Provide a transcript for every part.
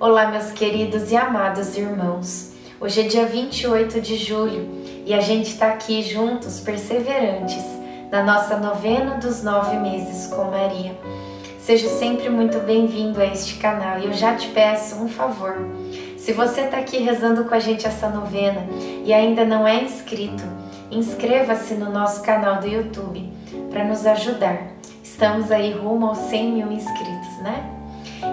Olá, meus queridos e amados irmãos. Hoje é dia 28 de julho e a gente está aqui juntos, perseverantes, na nossa novena dos nove meses com Maria. Seja sempre muito bem-vindo a este canal e eu já te peço um favor. Se você está aqui rezando com a gente essa novena e ainda não é inscrito, inscreva-se no nosso canal do YouTube para nos ajudar. Estamos aí rumo aos 100 mil inscritos, né?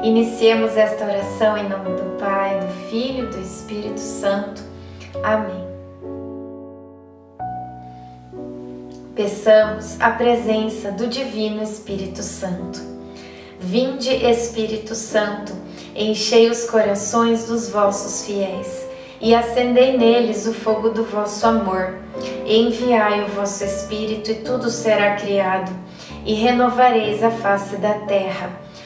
Iniciemos esta oração em nome do Pai, do Filho e do Espírito Santo. Amém. Peçamos a presença do Divino Espírito Santo. Vinde, Espírito Santo, enchei os corações dos vossos fiéis e acendei neles o fogo do vosso amor. Enviai o vosso Espírito e tudo será criado, e renovareis a face da terra.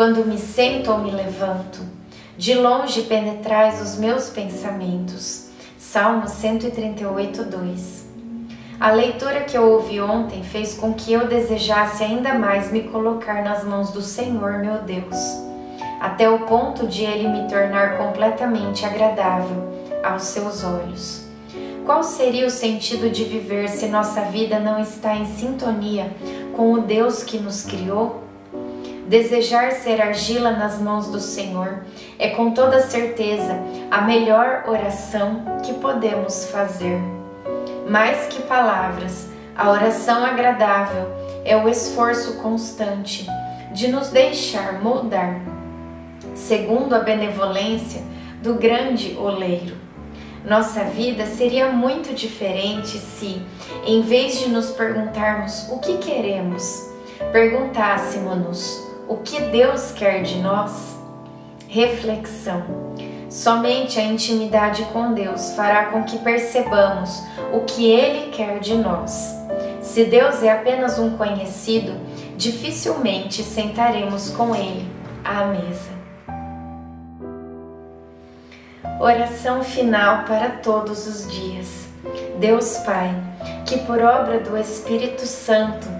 quando me sento ou me levanto, de longe penetrais os meus pensamentos. Salmo 138, 2. A leitura que eu ouvi ontem fez com que eu desejasse ainda mais me colocar nas mãos do Senhor, meu Deus, até o ponto de ele me tornar completamente agradável aos seus olhos. Qual seria o sentido de viver se nossa vida não está em sintonia com o Deus que nos criou? Desejar ser argila nas mãos do Senhor é com toda certeza a melhor oração que podemos fazer. Mais que palavras, a oração agradável é o esforço constante de nos deixar moldar, segundo a benevolência do grande oleiro. Nossa vida seria muito diferente se, em vez de nos perguntarmos o que queremos, perguntássemos-nos o que Deus quer de nós? Reflexão. Somente a intimidade com Deus fará com que percebamos o que Ele quer de nós. Se Deus é apenas um conhecido, dificilmente sentaremos com Ele à mesa. Oração final para todos os dias. Deus Pai, que por obra do Espírito Santo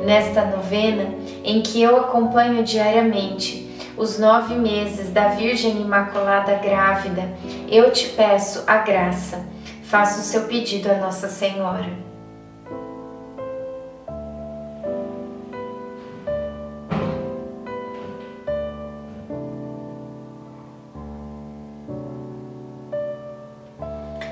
Nesta novena, em que eu acompanho diariamente, os nove meses da Virgem Imaculada grávida, eu te peço a graça. Faça o seu pedido a Nossa Senhora.